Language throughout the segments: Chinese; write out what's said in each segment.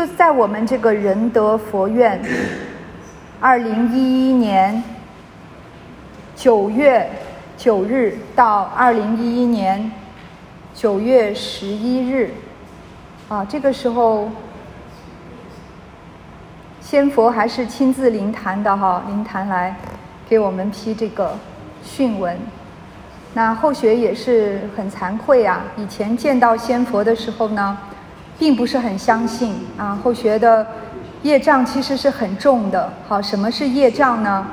就在我们这个仁德佛院，二零一一年九月九日到二零一一年九月十一日，啊，这个时候仙佛还是亲自临坛的哈，临坛来给我们批这个训文。那后学也是很惭愧啊，以前见到仙佛的时候呢。并不是很相信啊，后学的业障其实是很重的。好，什么是业障呢？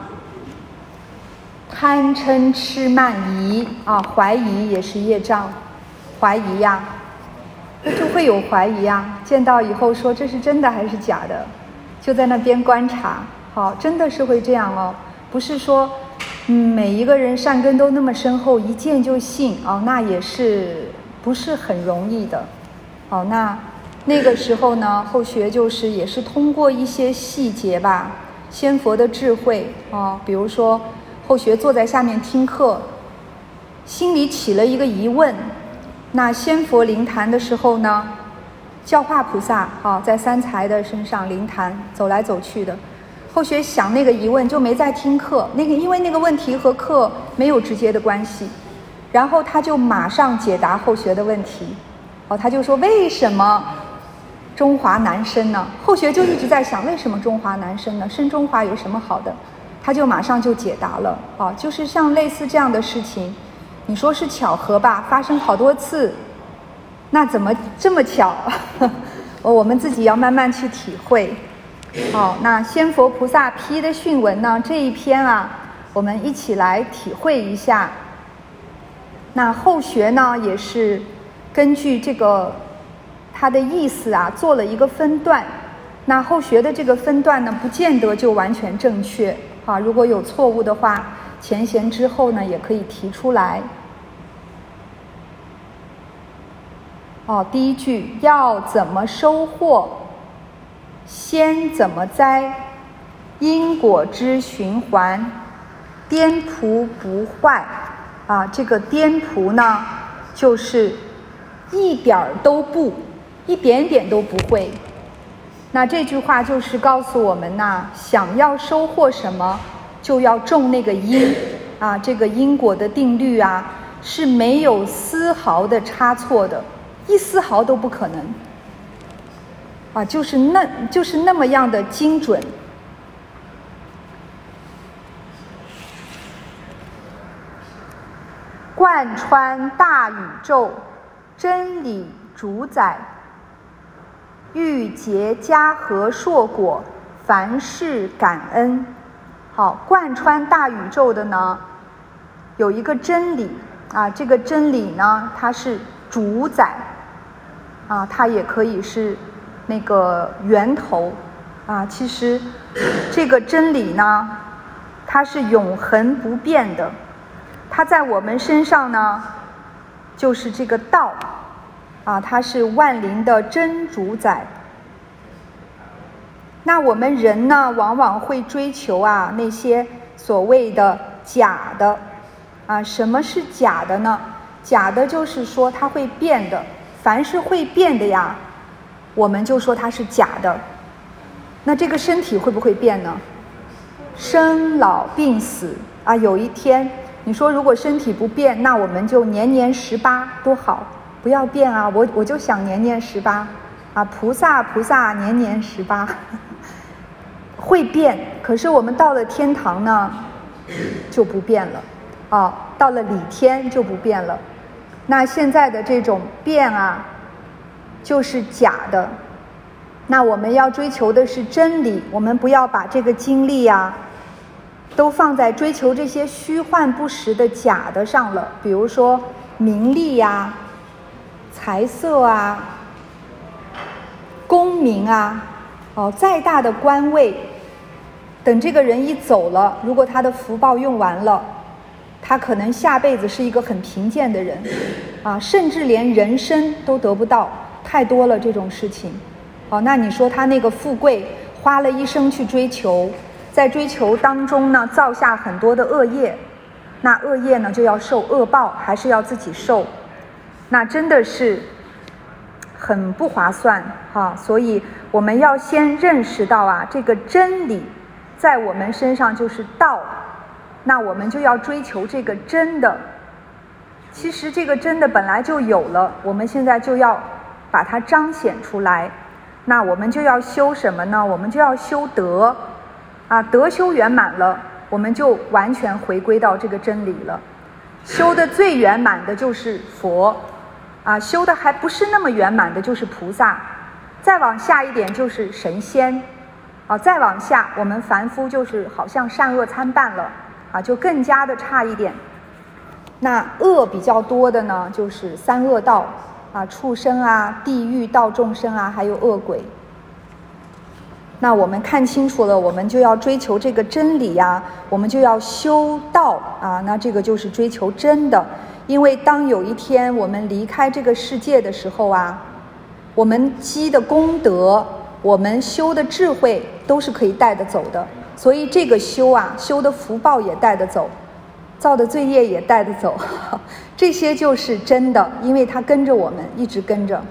贪嗔痴慢疑啊，怀疑也是业障，怀疑呀，那就会有怀疑啊。见到以后说这是真的还是假的，就在那边观察。好，真的是会这样哦，不是说嗯每一个人善根都那么深厚，一见就信哦，那也是不是很容易的。好，那。那个时候呢，后学就是也是通过一些细节吧，仙佛的智慧啊，比如说后学坐在下面听课，心里起了一个疑问，那仙佛灵坛的时候呢，教化菩萨啊在三才的身上灵坛走来走去的，后学想那个疑问就没在听课，那个因为那个问题和课没有直接的关系，然后他就马上解答后学的问题，哦，他就说为什么？中华男生呢？后学就一直在想，为什么中华男生呢？生中华有什么好的？他就马上就解答了啊，就是像类似这样的事情，你说是巧合吧？发生好多次，那怎么这么巧？我 我们自己要慢慢去体会。好，那仙佛菩萨批的训文呢？这一篇啊，我们一起来体会一下。那后学呢，也是根据这个。它的意思啊，做了一个分段，那后学的这个分段呢，不见得就完全正确啊。如果有错误的话，前贤之后呢，也可以提出来。哦，第一句要怎么收获，先怎么栽，因果之循环，颠仆不坏啊。这个颠仆呢，就是一点儿都不。一点点都不会，那这句话就是告诉我们呐，想要收获什么，就要种那个因，啊，这个因果的定律啊是没有丝毫的差错的，一丝毫都不可能，啊，就是那，就是那么样的精准，贯穿大宇宙，真理主宰。欲结家和硕果，凡事感恩。好，贯穿大宇宙的呢，有一个真理啊，这个真理呢，它是主宰啊，它也可以是那个源头啊。其实这个真理呢，它是永恒不变的，它在我们身上呢，就是这个道。啊，它是万灵的真主宰。那我们人呢，往往会追求啊那些所谓的假的。啊，什么是假的呢？假的就是说它会变的，凡是会变的呀，我们就说它是假的。那这个身体会不会变呢？生老病死啊，有一天你说如果身体不变，那我们就年年十八，多好。不要变啊！我我就想年年十八，啊，菩萨菩萨年年十八，会变。可是我们到了天堂呢，就不变了，啊，到了理天就不变了。那现在的这种变啊，就是假的。那我们要追求的是真理，我们不要把这个精力啊，都放在追求这些虚幻不实的假的上了。比如说名利呀。财色啊，功名啊，哦，再大的官位，等这个人一走了，如果他的福报用完了，他可能下辈子是一个很贫贱的人，啊，甚至连人生都得不到，太多了这种事情。哦，那你说他那个富贵，花了一生去追求，在追求当中呢，造下很多的恶业，那恶业呢就要受恶报，还是要自己受？那真的是很不划算哈。所以我们要先认识到啊，这个真理在我们身上就是道，那我们就要追求这个真的。其实这个真的本来就有了，我们现在就要把它彰显出来。那我们就要修什么呢？我们就要修德，啊，德修圆满了，我们就完全回归到这个真理了。修的最圆满的就是佛，啊，修的还不是那么圆满的就是菩萨，再往下一点就是神仙，啊，再往下我们凡夫就是好像善恶参半了，啊，就更加的差一点。那恶比较多的呢，就是三恶道，啊，畜生啊，地狱道众生啊，还有恶鬼。那我们看清楚了，我们就要追求这个真理呀，我们就要修道啊。那这个就是追求真的，因为当有一天我们离开这个世界的时候啊，我们积的功德，我们修的智慧都是可以带得走的。所以这个修啊，修的福报也带得走。造的罪业也带得走，这些就是真的，因为它跟着我们，一直跟着。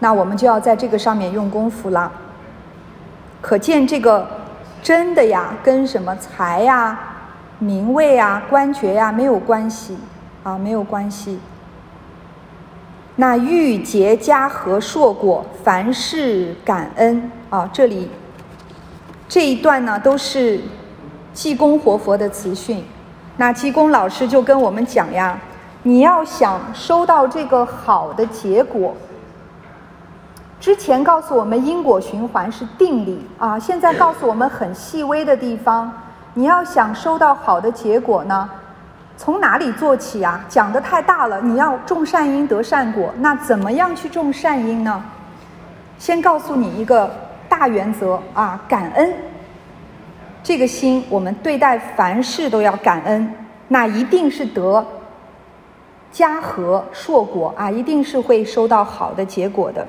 那我们就要在这个上面用功夫了。可见这个真的呀，跟什么财呀、名位啊、官爵呀没有关系啊，没有关系。那欲结家和硕果，凡事感恩啊。这里这一段呢，都是济公活佛的词训。那济公老师就跟我们讲呀，你要想收到这个好的结果，之前告诉我们因果循环是定理啊，现在告诉我们很细微的地方，你要想收到好的结果呢，从哪里做起啊？讲的太大了，你要种善因得善果，那怎么样去种善因呢？先告诉你一个大原则啊，感恩。这个心，我们对待凡事都要感恩，那一定是得家和硕果啊，一定是会收到好的结果的。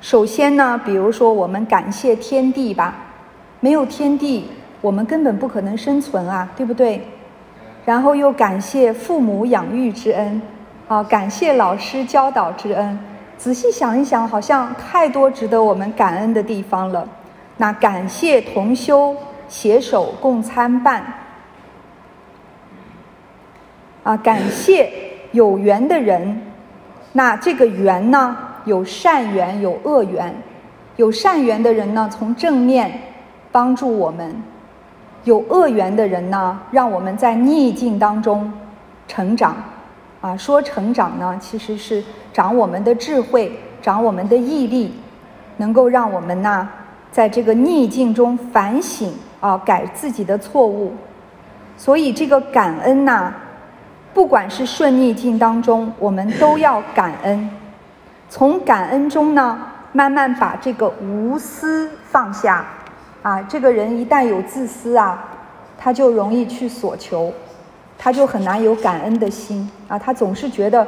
首先呢，比如说我们感谢天地吧，没有天地，我们根本不可能生存啊，对不对？然后又感谢父母养育之恩，啊，感谢老师教导之恩。仔细想一想，好像太多值得我们感恩的地方了。那感谢同修携手共参办，啊，感谢有缘的人。那这个缘呢，有善缘，有恶缘。有善缘的人呢，从正面帮助我们；有恶缘的人呢，让我们在逆境当中成长。啊，说成长呢，其实是长我们的智慧，长我们的毅力，能够让我们呢。在这个逆境中反省啊，改自己的错误，所以这个感恩呐，不管是顺逆境当中，我们都要感恩。从感恩中呢，慢慢把这个无私放下啊。这个人一旦有自私啊，他就容易去索求，他就很难有感恩的心啊。他总是觉得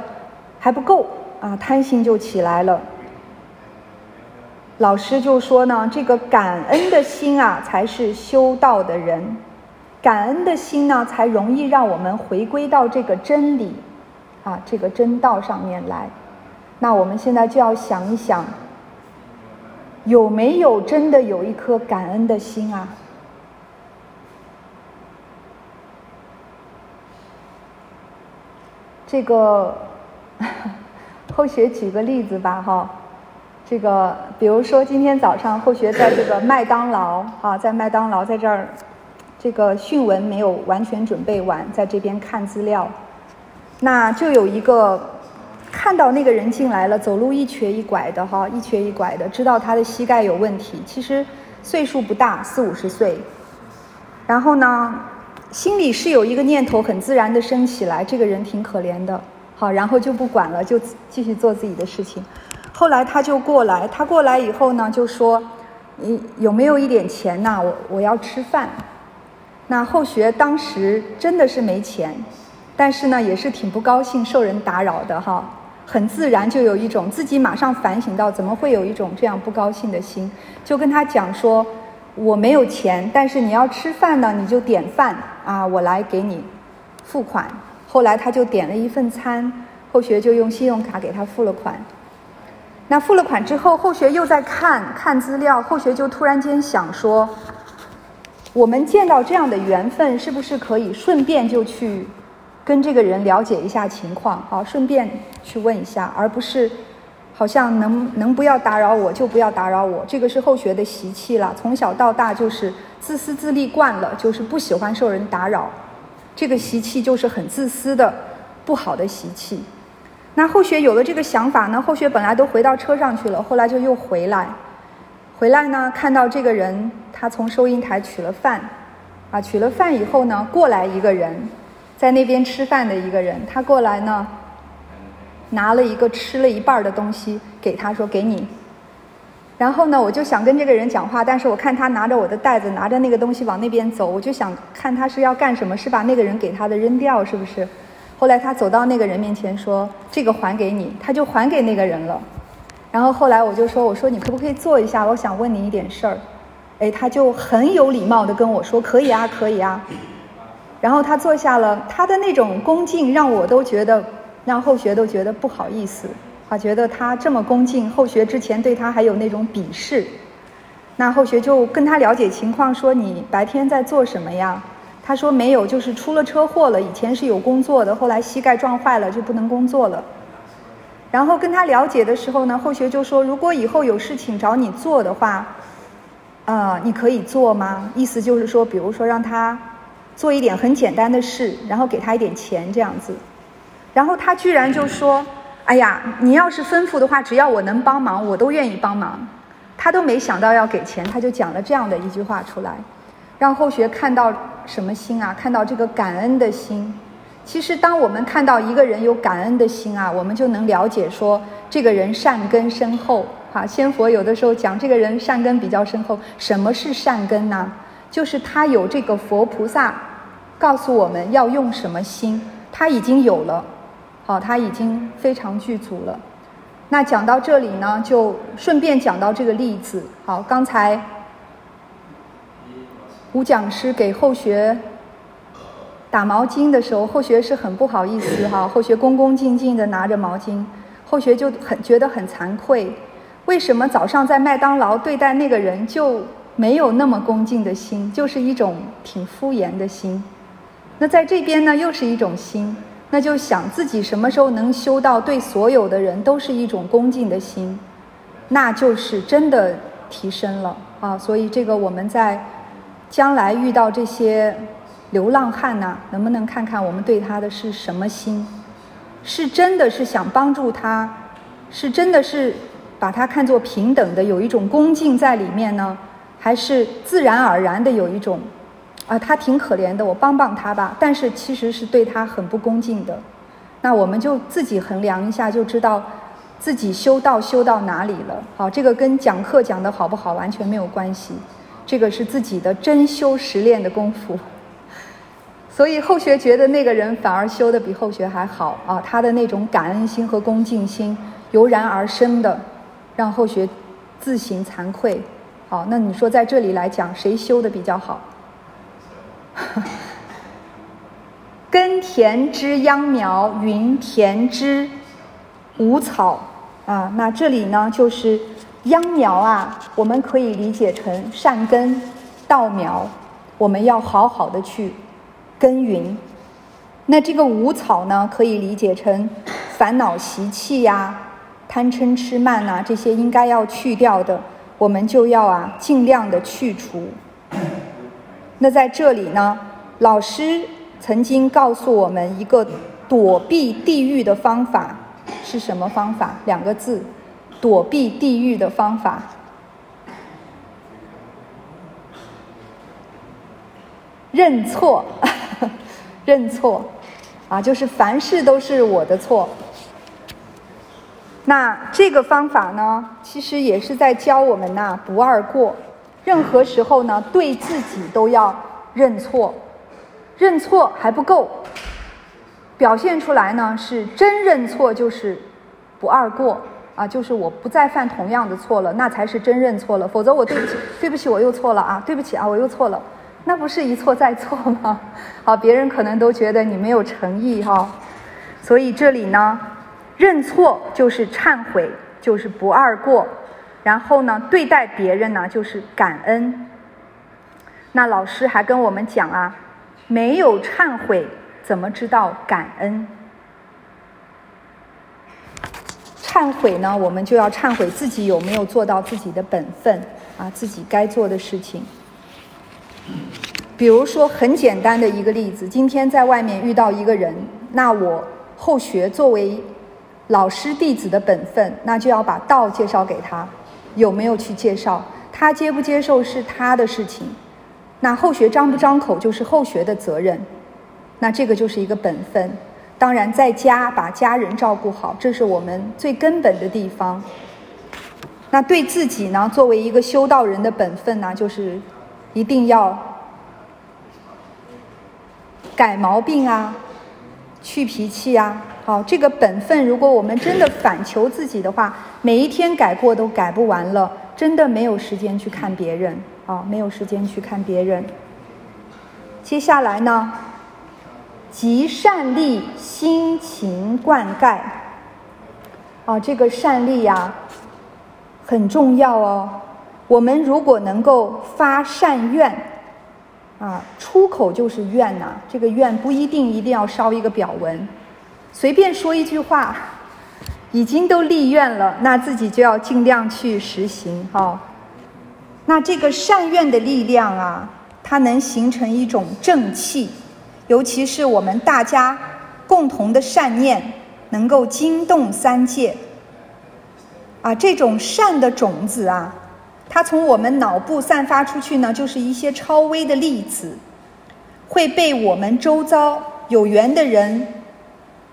还不够啊，贪心就起来了。老师就说呢，这个感恩的心啊，才是修道的人。感恩的心呢，才容易让我们回归到这个真理，啊，这个真道上面来。那我们现在就要想一想，有没有真的有一颗感恩的心啊？这个 后学举个例子吧，哈。这个，比如说今天早上后学在这个麦当劳啊，在麦当劳在这儿，这个讯文没有完全准备完，在这边看资料，那就有一个看到那个人进来了，走路一瘸一拐的哈，一瘸一拐的，知道他的膝盖有问题，其实岁数不大，四五十岁，然后呢，心里是有一个念头很自然的升起来，这个人挺可怜的，好，然后就不管了，就继续做自己的事情。后来他就过来，他过来以后呢，就说：“你有没有一点钱呐？我我要吃饭。”那后学当时真的是没钱，但是呢，也是挺不高兴受人打扰的哈，很自然就有一种自己马上反省到怎么会有一种这样不高兴的心，就跟他讲说：“我没有钱，但是你要吃饭呢，你就点饭啊，我来给你付款。”后来他就点了一份餐，后学就用信用卡给他付了款。那付了款之后，后学又在看看资料，后学就突然间想说，我们见到这样的缘分，是不是可以顺便就去跟这个人了解一下情况啊？顺便去问一下，而不是好像能能不要打扰我就不要打扰我，这个是后学的习气了。从小到大就是自私自利惯了，就是不喜欢受人打扰，这个习气就是很自私的不好的习气。那后学有了这个想法呢？后学本来都回到车上去了，后来就又回来，回来呢，看到这个人，他从收银台取了饭，啊，取了饭以后呢，过来一个人，在那边吃饭的一个人，他过来呢，拿了一个吃了一半的东西给他说给你，然后呢，我就想跟这个人讲话，但是我看他拿着我的袋子，拿着那个东西往那边走，我就想看他是要干什么，是把那个人给他的扔掉，是不是？后来他走到那个人面前说：“这个还给你。”他就还给那个人了。然后后来我就说：“我说你可不可以坐一下？我想问你一点事儿。”哎，他就很有礼貌的跟我说：“可以啊，可以啊。”然后他坐下了，他的那种恭敬让我都觉得，让后学都觉得不好意思。啊，觉得他这么恭敬，后学之前对他还有那种鄙视。那后学就跟他了解情况，说：“你白天在做什么呀？”他说没有，就是出了车祸了。以前是有工作的，后来膝盖撞坏了，就不能工作了。然后跟他了解的时候呢，后学就说，如果以后有事情找你做的话，呃，你可以做吗？意思就是说，比如说让他做一点很简单的事，然后给他一点钱这样子。然后他居然就说：“哎呀，你要是吩咐的话，只要我能帮忙，我都愿意帮忙。”他都没想到要给钱，他就讲了这样的一句话出来，让后学看到。什么心啊？看到这个感恩的心，其实当我们看到一个人有感恩的心啊，我们就能了解说这个人善根深厚。哈，仙佛有的时候讲这个人善根比较深厚。什么是善根呢？就是他有这个佛菩萨告诉我们要用什么心，他已经有了，好，他已经非常具足了。那讲到这里呢，就顺便讲到这个例子。好，刚才。吴讲师给后学打毛巾的时候，后学是很不好意思哈。后学恭恭敬敬的拿着毛巾，后学就很觉得很惭愧。为什么早上在麦当劳对待那个人就没有那么恭敬的心，就是一种挺敷衍的心？那在这边呢，又是一种心，那就想自己什么时候能修到对所有的人都是一种恭敬的心，那就是真的提升了啊。所以这个我们在。将来遇到这些流浪汉呐，能不能看看我们对他的是什么心？是真的是想帮助他，是真的是把他看作平等的，有一种恭敬在里面呢？还是自然而然的有一种啊，他挺可怜的，我帮帮他吧？但是其实是对他很不恭敬的。那我们就自己衡量一下，就知道自己修道修到哪里了。好，这个跟讲课讲的好不好完全没有关系。这个是自己的真修实练的功夫，所以后学觉得那个人反而修的比后学还好啊，他的那种感恩心和恭敬心油然而生的，让后学自行惭愧。好，那你说在这里来讲，谁修的比较好？耕田之秧苗，云田之无草啊，那这里呢就是。秧苗啊，我们可以理解成善根稻苗，我们要好好的去耕耘。那这个无草呢，可以理解成烦恼习气呀、贪嗔痴慢呐，这些应该要去掉的，我们就要啊尽量的去除。那在这里呢，老师曾经告诉我们一个躲避地狱的方法是什么方法？两个字。躲避地狱的方法，认错，认错，啊，就是凡事都是我的错。那这个方法呢，其实也是在教我们呐，不二过。任何时候呢，对自己都要认错，认错还不够，表现出来呢是真认错，就是不二过。啊，就是我不再犯同样的错了，那才是真认错了。否则我对不起，对不起，我又错了啊，对不起啊，我又错了，那不是一错再错吗？好，别人可能都觉得你没有诚意哈。所以这里呢，认错就是忏悔，就是不二过，然后呢，对待别人呢就是感恩。那老师还跟我们讲啊，没有忏悔，怎么知道感恩？忏悔呢，我们就要忏悔自己有没有做到自己的本分啊，自己该做的事情。比如说很简单的一个例子，今天在外面遇到一个人，那我后学作为老师弟子的本分，那就要把道介绍给他，有没有去介绍？他接不接受是他的事情。那后学张不张口就是后学的责任，那这个就是一个本分。当然，在家把家人照顾好，这是我们最根本的地方。那对自己呢，作为一个修道人的本分呢，就是一定要改毛病啊，去脾气啊。好，这个本分，如果我们真的反求自己的话，每一天改过都改不完了，真的没有时间去看别人。啊，没有时间去看别人。接下来呢，集善力，辛勤灌溉。啊，这个善力呀，很重要哦。我们如果能够发善愿，啊，出口就是愿呐。这个愿不一定一定要烧一个表文，随便说一句话，已经都立愿了，那自己就要尽量去实行哈。那这个善愿的力量啊，它能形成一种正气，尤其是我们大家共同的善念，能够惊动三界。啊，这种善的种子啊，它从我们脑部散发出去呢，就是一些超微的粒子，会被我们周遭有缘的人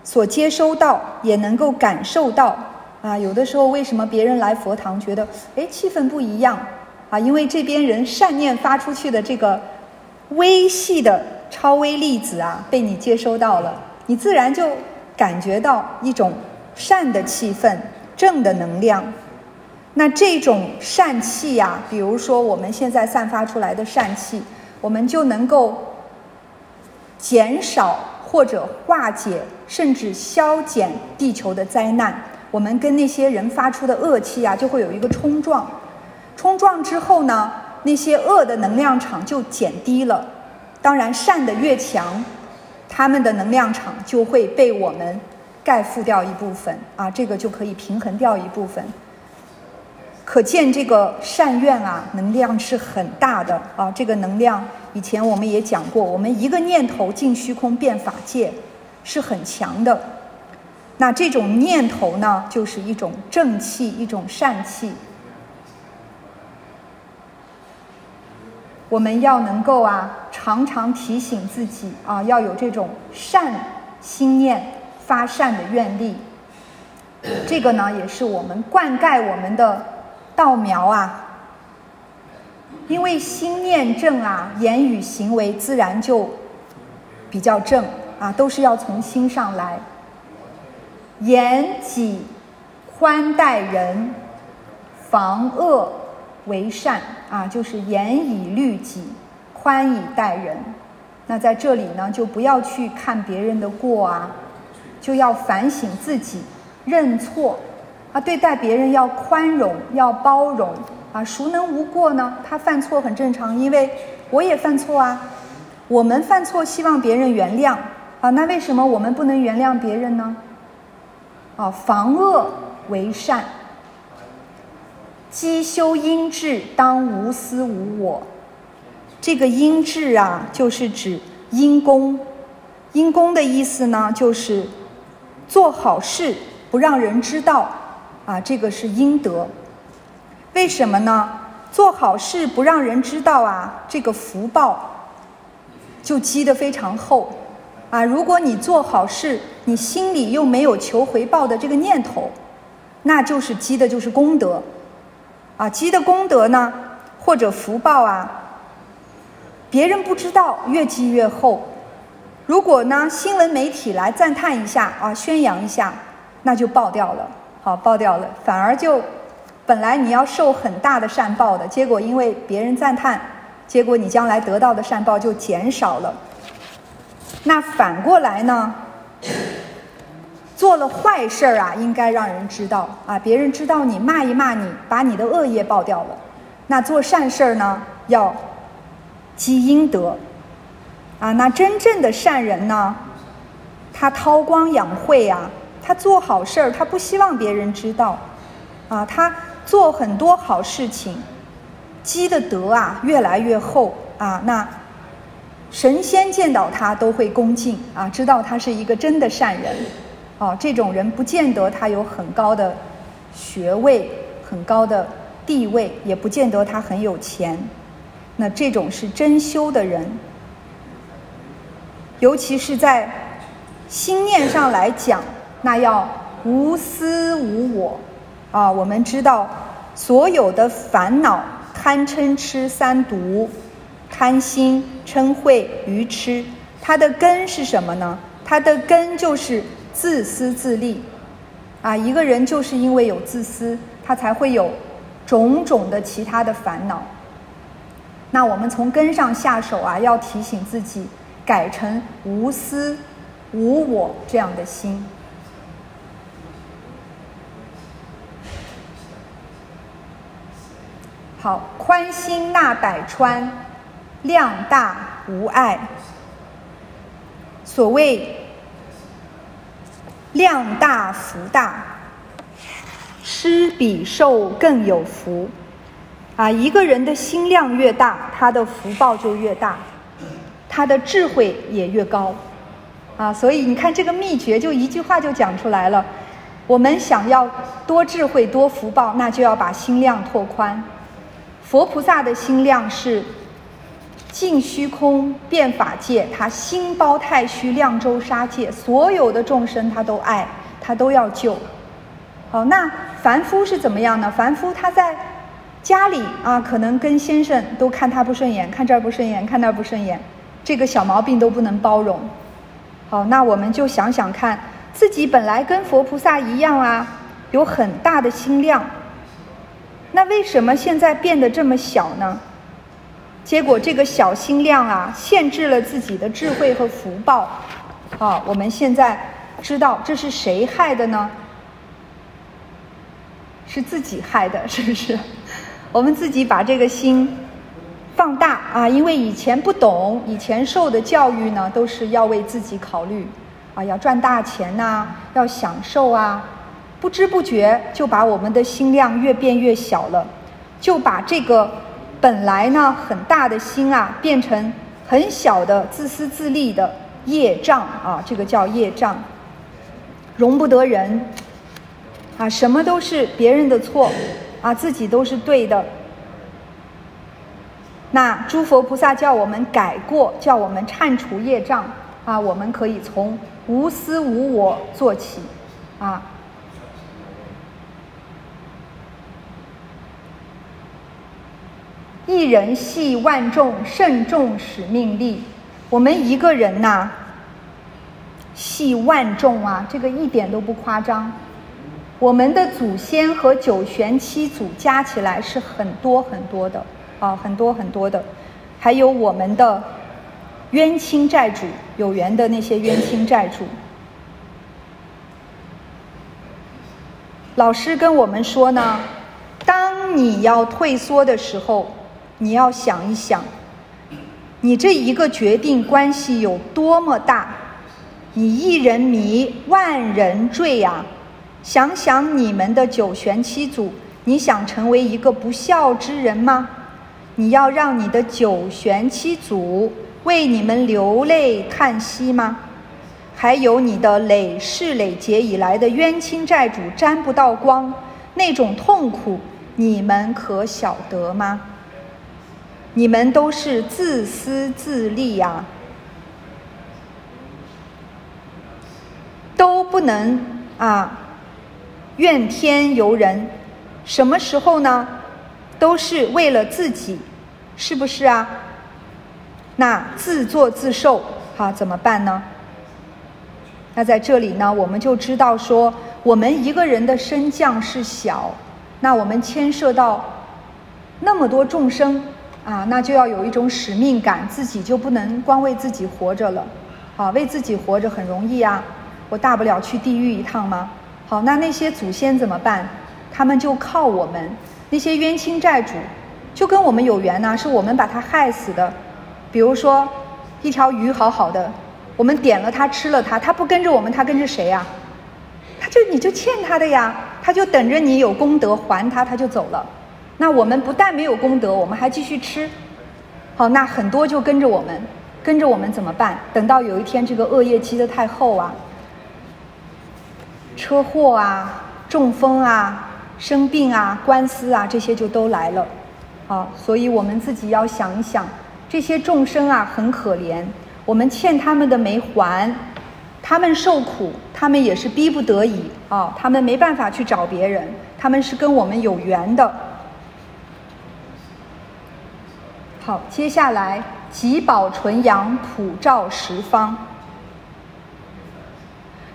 所接收到，也能够感受到。啊，有的时候为什么别人来佛堂觉得，哎，气氛不一样？啊，因为这边人善念发出去的这个微细的超微粒子啊，被你接收到了，你自然就感觉到一种善的气氛、正的能量。那这种善气呀，比如说我们现在散发出来的善气，我们就能够减少或者化解，甚至消减地球的灾难。我们跟那些人发出的恶气啊，就会有一个冲撞。冲撞之后呢，那些恶的能量场就减低了。当然，善的越强，他们的能量场就会被我们盖覆掉一部分啊，这个就可以平衡掉一部分。可见这个善愿啊，能量是很大的啊。这个能量以前我们也讲过，我们一个念头进虚空变法界是很强的。那这种念头呢，就是一种正气，一种善气。我们要能够啊，常常提醒自己啊，要有这种善心念、发善的愿力。这个呢，也是我们灌溉我们的稻苗啊。因为心念正啊，言语行为自然就比较正啊，都是要从心上来。严己宽待人，防恶为善。啊，就是严以律己，宽以待人。那在这里呢，就不要去看别人的过啊，就要反省自己，认错。啊，对待别人要宽容，要包容。啊，孰能无过呢？他犯错很正常，因为我也犯错啊。我们犯错，希望别人原谅。啊，那为什么我们不能原谅别人呢？啊，防恶为善。积修阴志，当无私无我。这个阴志啊，就是指阴功。阴功的意思呢，就是做好事不让人知道啊，这个是阴德。为什么呢？做好事不让人知道啊，这个福报就积得非常厚啊。如果你做好事，你心里又没有求回报的这个念头，那就是积的就是功德。啊，积的功德呢，或者福报啊，别人不知道，越积越厚。如果呢，新闻媒体来赞叹一下啊，宣扬一下，那就爆掉了，好，爆掉了，反而就本来你要受很大的善报的，结果因为别人赞叹，结果你将来得到的善报就减少了。那反过来呢，做了坏事儿啊，应该让人知道啊，别人知道你骂一骂你，把你的恶业报掉了。那做善事儿呢，要积阴德啊。那真正的善人呢，他韬光养晦啊，他做好事儿，他不希望别人知道啊，他做很多好事情，积的德啊越来越厚啊。那神仙见到他都会恭敬啊，知道他是一个真的善人。哦，这种人不见得他有很高的学位、很高的地位，也不见得他很有钱。那这种是真修的人，尤其是在心念上来讲，那要无私无我。啊，我们知道所有的烦恼、贪嗔痴三毒，贪心、嗔恚、愚痴，它的根是什么呢？它的根就是。自私自利，啊，一个人就是因为有自私，他才会有种种的其他的烦恼。那我们从根上下手啊，要提醒自己改成无私、无我这样的心。好，宽心纳百川，量大无碍。所谓。量大福大，施比受更有福，啊，一个人的心量越大，他的福报就越大，他的智慧也越高，啊，所以你看这个秘诀，就一句话就讲出来了。我们想要多智慧多福报，那就要把心量拓宽。佛菩萨的心量是。尽虚空遍法界，他心包太虚，量周沙界，所有的众生他都爱，他都要救。好，那凡夫是怎么样呢？凡夫他在家里啊，可能跟先生都看他不顺眼，看这儿不顺眼，看那儿不顺眼，这个小毛病都不能包容。好，那我们就想想看，自己本来跟佛菩萨一样啊，有很大的心量，那为什么现在变得这么小呢？结果这个小心量啊，限制了自己的智慧和福报。啊，我们现在知道这是谁害的呢？是自己害的，是不是？我们自己把这个心放大啊，因为以前不懂，以前受的教育呢，都是要为自己考虑，啊，要赚大钱呐，要享受啊，不知不觉就把我们的心量越变越小了，就把这个。本来呢，很大的心啊，变成很小的自私自利的业障啊，这个叫业障，容不得人啊，什么都是别人的错啊，自己都是对的。那诸佛菩萨叫我们改过，叫我们忏除业障啊，我们可以从无私无我做起啊。一人系万众，慎重使命力。我们一个人呐，系万众啊，这个一点都不夸张。我们的祖先和九玄七祖加起来是很多很多的啊，很多很多的。还有我们的冤亲债主，有缘的那些冤亲债主。老师跟我们说呢，当你要退缩的时候。你要想一想，你这一个决定关系有多么大？你一人迷，万人坠呀！想想你们的九玄七祖，你想成为一个不孝之人吗？你要让你的九玄七祖为你们流泪叹息吗？还有你的累世累劫以来的冤亲债主沾不到光，那种痛苦，你们可晓得吗？你们都是自私自利呀，都不能啊怨天尤人。什么时候呢？都是为了自己，是不是啊？那自作自受，好怎么办呢？那在这里呢，我们就知道说，我们一个人的身降是小，那我们牵涉到那么多众生。啊，那就要有一种使命感，自己就不能光为自己活着了，啊，为自己活着很容易啊，我大不了去地狱一趟吗？好，那那些祖先怎么办？他们就靠我们那些冤亲债主，就跟我们有缘呐，是我们把他害死的。比如说，一条鱼好好的，我们点了它吃了它，它不跟着我们，它跟着谁呀？他就你就欠他的呀，他就等着你有功德还他，他就走了。那我们不但没有功德，我们还继续吃。好，那很多就跟着我们，跟着我们怎么办？等到有一天这个恶业积得太厚啊，车祸啊、中风啊。生病啊，官司啊，这些就都来了，啊，所以我们自己要想一想，这些众生啊很可怜，我们欠他们的没还，他们受苦，他们也是逼不得已啊，他们没办法去找别人，他们是跟我们有缘的。好，接下来吉宝纯阳普照十方，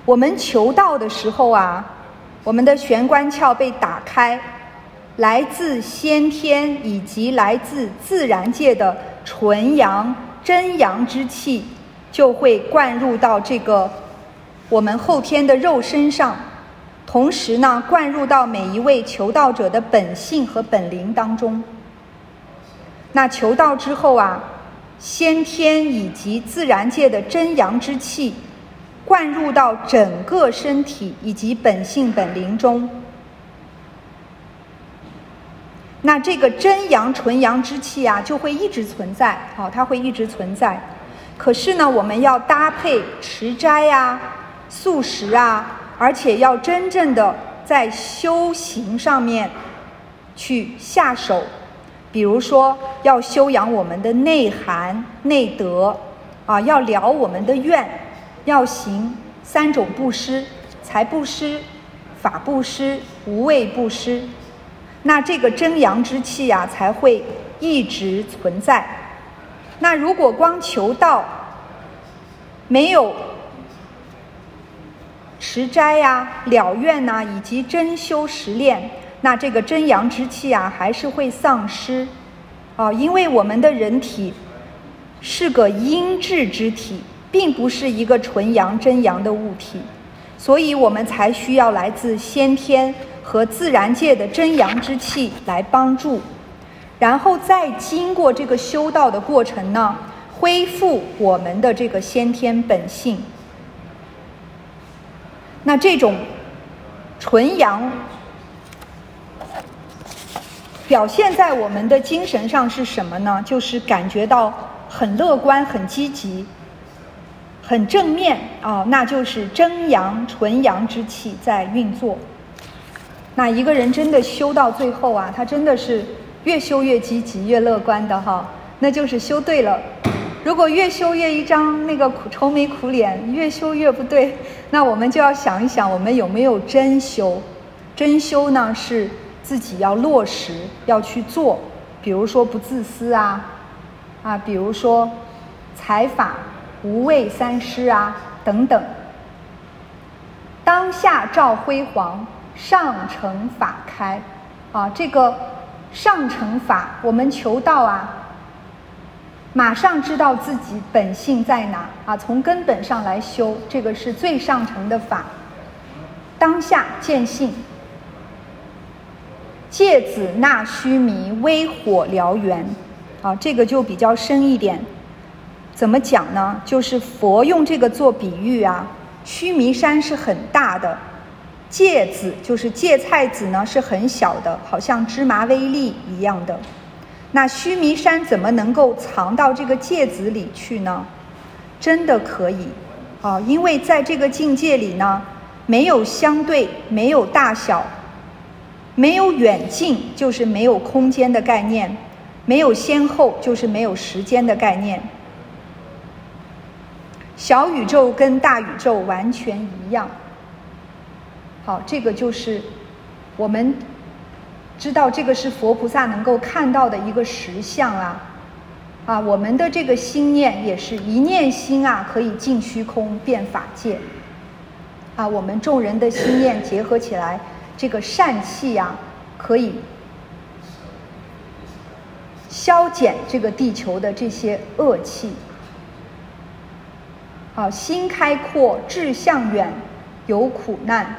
我们求道的时候啊。我们的玄关窍被打开，来自先天以及来自自然界的纯阳真阳之气，就会灌入到这个我们后天的肉身上，同时呢，灌入到每一位求道者的本性和本灵当中。那求道之后啊，先天以及自然界的真阳之气。灌入到整个身体以及本性本灵中，那这个真阳纯阳之气啊，就会一直存在，好，它会一直存在。可是呢，我们要搭配持斋呀、素食啊，而且要真正的在修行上面去下手，比如说要修养我们的内涵、内德，啊，要了我们的愿。要行三种布施：财布施、法布施、无畏布施。那这个真阳之气呀，才会一直存在。那如果光求道，没有持斋呀、了愿呐，以及真修实练，那这个真阳之气啊，还是会丧失。啊，因为我们的人体是个阴质之体。并不是一个纯阳真阳的物体，所以我们才需要来自先天和自然界的真阳之气来帮助，然后再经过这个修道的过程呢，恢复我们的这个先天本性。那这种纯阳表现在我们的精神上是什么呢？就是感觉到很乐观、很积极。很正面啊，那就是真阳纯阳之气在运作。那一个人真的修到最后啊，他真的是越修越积极、越乐观的哈，那就是修对了。如果越修越一张那个愁眉苦脸，越修越不对，那我们就要想一想，我们有没有真修？真修呢，是自己要落实要去做，比如说不自私啊，啊，比如说财法。无畏三师啊，等等。当下照辉煌，上乘法开，啊，这个上乘法，我们求道啊，马上知道自己本性在哪啊，从根本上来修，这个是最上乘的法。当下见性，芥子纳须弥，微火燎原，啊，这个就比较深一点。怎么讲呢？就是佛用这个做比喻啊，须弥山是很大的，芥子就是芥菜籽呢是很小的，好像芝麻微粒一样的。那须弥山怎么能够藏到这个芥子里去呢？真的可以，啊，因为在这个境界里呢，没有相对，没有大小，没有远近，就是没有空间的概念；没有先后，就是没有时间的概念。小宇宙跟大宇宙完全一样。好，这个就是我们知道这个是佛菩萨能够看到的一个实相啊。啊，我们的这个心念也是一念心啊，可以尽虚空变法界。啊，我们众人的心念结合起来，这个善气呀，可以消减这个地球的这些恶气。好，心开阔，志向远，有苦难。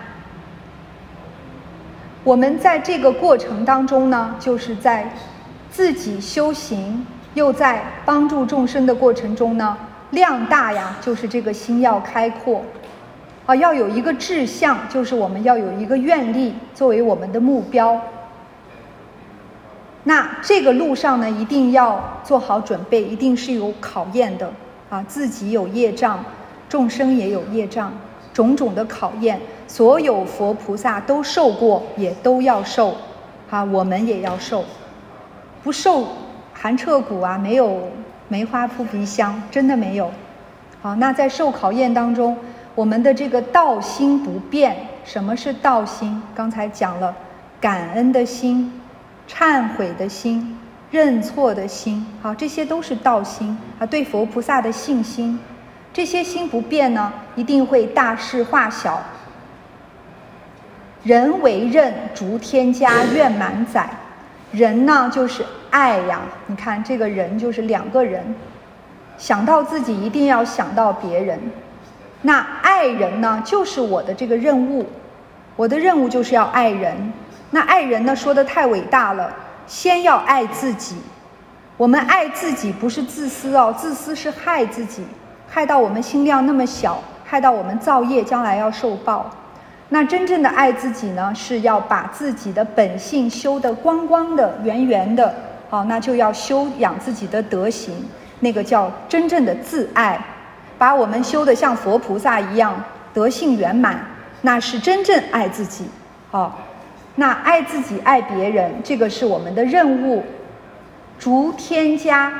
我们在这个过程当中呢，就是在自己修行，又在帮助众生的过程中呢，量大呀，就是这个心要开阔，啊，要有一个志向，就是我们要有一个愿力作为我们的目标。那这个路上呢，一定要做好准备，一定是有考验的。啊，自己有业障，众生也有业障，种种的考验，所有佛菩萨都受过，也都要受，啊，我们也要受，不受寒彻骨啊，没有梅花扑鼻香，真的没有。好，那在受考验当中，我们的这个道心不变。什么是道心？刚才讲了，感恩的心，忏悔的心。认错的心，好，这些都是道心啊。对佛菩萨的信心，这些心不变呢，一定会大事化小。人为任，逐天家，愿满载。人呢，就是爱呀。你看，这个人就是两个人，想到自己，一定要想到别人。那爱人呢，就是我的这个任务。我的任务就是要爱人。那爱人呢，说的太伟大了。先要爱自己，我们爱自己不是自私哦，自私是害自己，害到我们心量那么小，害到我们造业，将来要受报。那真正的爱自己呢，是要把自己的本性修得光光的、圆圆的。好，那就要修养自己的德行，那个叫真正的自爱，把我们修得像佛菩萨一样，德性圆满，那是真正爱自己。好。那爱自己、爱别人，这个是我们的任务。逐天家，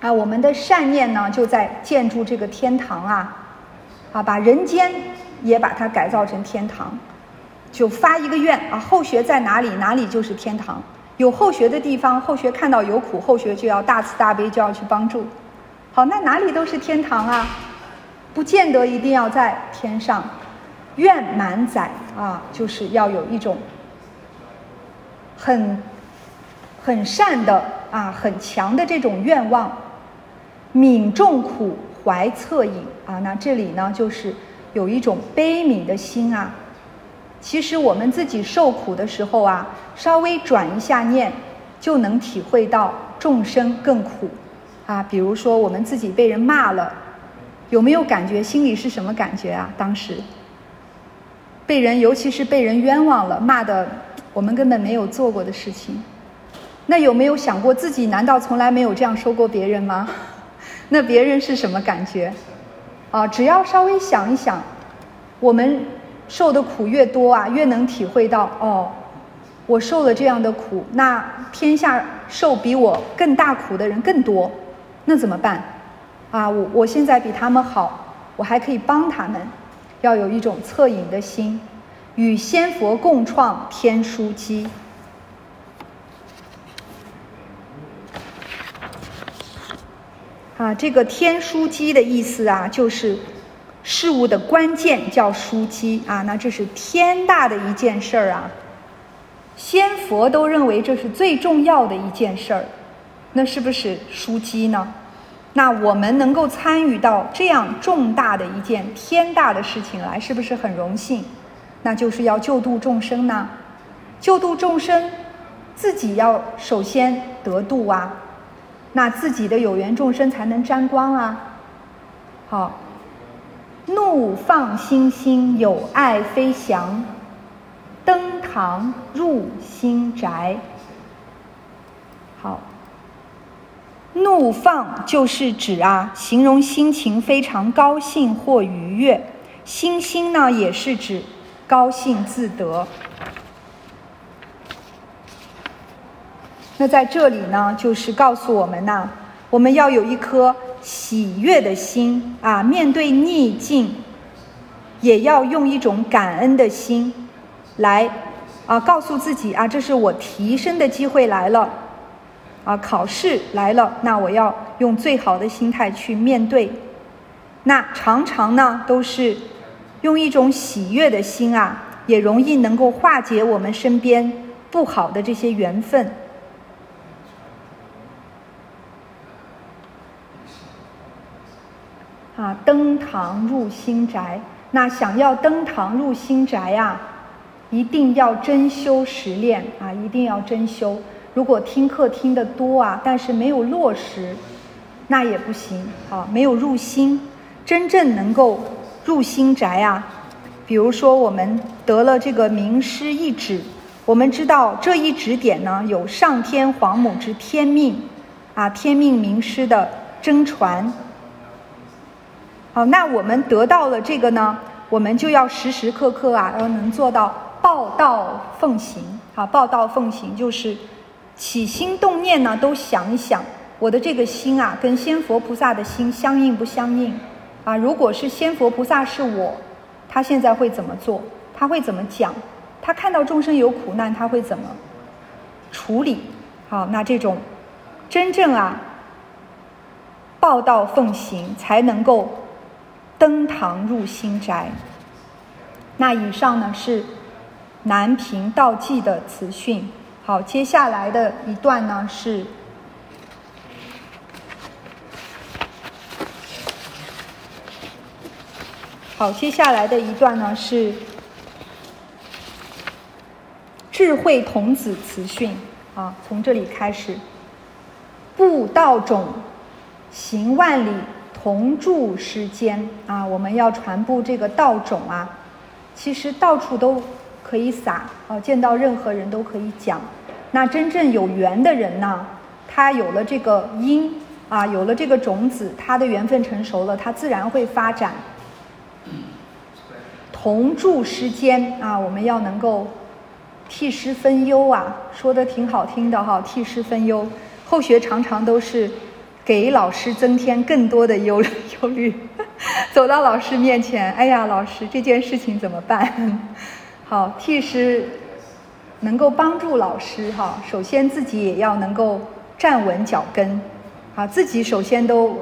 啊，我们的善念呢，就在建筑这个天堂啊，啊，把人间也把它改造成天堂，就发一个愿啊，后学在哪里，哪里就是天堂。有后学的地方，后学看到有苦，后学就要大慈大悲，就要去帮助。好，那哪里都是天堂啊，不见得一定要在天上。愿满载啊，就是要有一种。很很善的啊，很强的这种愿望，悯众苦，怀恻隐啊。那这里呢，就是有一种悲悯的心啊。其实我们自己受苦的时候啊，稍微转一下念，就能体会到众生更苦啊。比如说我们自己被人骂了，有没有感觉？心里是什么感觉啊？当时被人，尤其是被人冤枉了，骂的。我们根本没有做过的事情，那有没有想过自己难道从来没有这样说过别人吗？那别人是什么感觉？啊，只要稍微想一想，我们受的苦越多啊，越能体会到哦，我受了这样的苦，那天下受比我更大苦的人更多，那怎么办？啊，我我现在比他们好，我还可以帮他们，要有一种恻隐的心。与仙佛共创天书机。啊，这个天书机的意思啊，就是事物的关键叫书机啊。那这是天大的一件事儿啊，仙佛都认为这是最重要的一件事儿，那是不是枢机呢？那我们能够参与到这样重大的一件天大的事情来，是不是很荣幸？那就是要救度众生呢，救度众生，自己要首先得度啊，那自己的有缘众生才能沾光啊。好，怒放星星有爱飞翔，登堂入心宅。好，怒放就是指啊，形容心情非常高兴或愉悦，欣欣呢也是指。高兴自得。那在这里呢，就是告诉我们呐，我们要有一颗喜悦的心啊，面对逆境，也要用一种感恩的心来啊，告诉自己啊，这是我提升的机会来了啊，考试来了，那我要用最好的心态去面对。那常常呢，都是。用一种喜悦的心啊，也容易能够化解我们身边不好的这些缘分。啊，登堂入心宅。那想要登堂入心宅呀，一定要真修实练啊，一定要真修。如果听课听得多啊，但是没有落实，那也不行啊，没有入心，真正能够入心宅啊。比如说，我们得了这个名师一指，我们知道这一指点呢，有上天皇母之天命啊，天命名师的真传。好，那我们得到了这个呢，我们就要时时刻刻啊，要能做到报道奉行啊。报道奉行就是起心动念呢，都想一想，我的这个心啊，跟仙佛菩萨的心相应不相应啊？如果是仙佛菩萨是我，他现在会怎么做？他会怎么讲？他看到众生有苦难，他会怎么处理？好，那这种真正啊，报道奉行，才能够。登堂入心宅。那以上呢是南平道济的词训。好，接下来的一段呢是，好，接下来的一段呢是智慧童子词训。啊，从这里开始，布道种，行万里。同住世间啊，我们要传播这个道种啊，其实到处都可以撒啊，见到任何人都可以讲。那真正有缘的人呢，他有了这个因啊，有了这个种子，他的缘分成熟了，他自然会发展。同住世间啊，我们要能够替师分忧啊，说的挺好听的哈，替师分忧。后学常常都是。给老师增添更多的忧 忧虑，走到老师面前，哎呀，老师这件事情怎么办？好，替师能够帮助老师哈，首先自己也要能够站稳脚跟，啊，自己首先都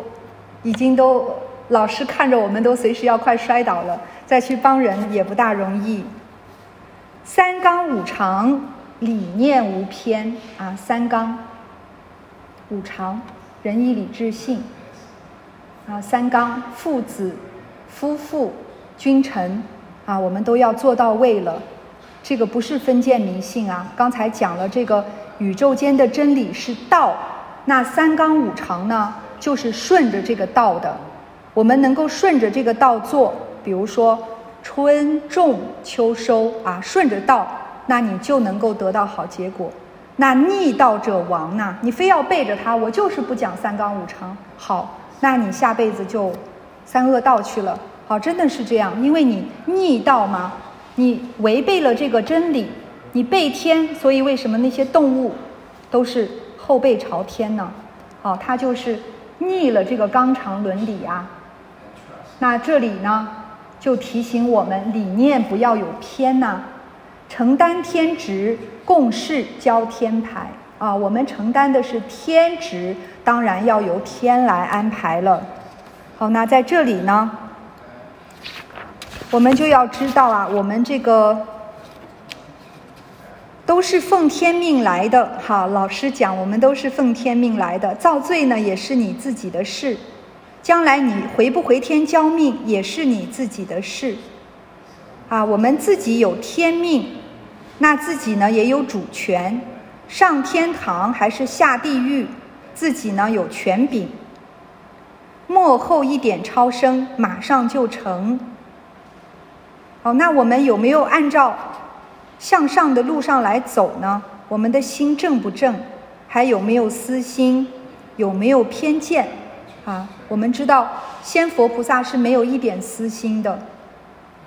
已经都老师看着我们都随时要快摔倒了，再去帮人也不大容易。三纲五常，理念无偏啊，三纲五常。仁义礼智信，啊，三纲父子、夫妇、君臣，啊，我们都要做到位了。这个不是封建迷信啊。刚才讲了，这个宇宙间的真理是道，那三纲五常呢，就是顺着这个道的。我们能够顺着这个道做，比如说春种秋收啊，顺着道，那你就能够得到好结果。那逆道者亡呐！你非要背着他，我就是不讲三纲五常。好，那你下辈子就三恶道去了。好，真的是这样，因为你逆道嘛，你违背了这个真理，你背天，所以为什么那些动物都是后背朝天呢？好，它就是逆了这个纲常伦理啊。那这里呢，就提醒我们理念不要有偏呐。承担天职，共事交天排啊！我们承担的是天职，当然要由天来安排了。好，那在这里呢，我们就要知道啊，我们这个都是奉天命来的。好，老师讲，我们都是奉天命来的。造罪呢，也是你自己的事；将来你回不回天交命，也是你自己的事。啊，我们自己有天命，那自己呢也有主权，上天堂还是下地狱，自己呢有权柄。幕后一点超生，马上就成。好，那我们有没有按照向上的路上来走呢？我们的心正不正？还有没有私心？有没有偏见？啊，我们知道仙佛菩萨是没有一点私心的。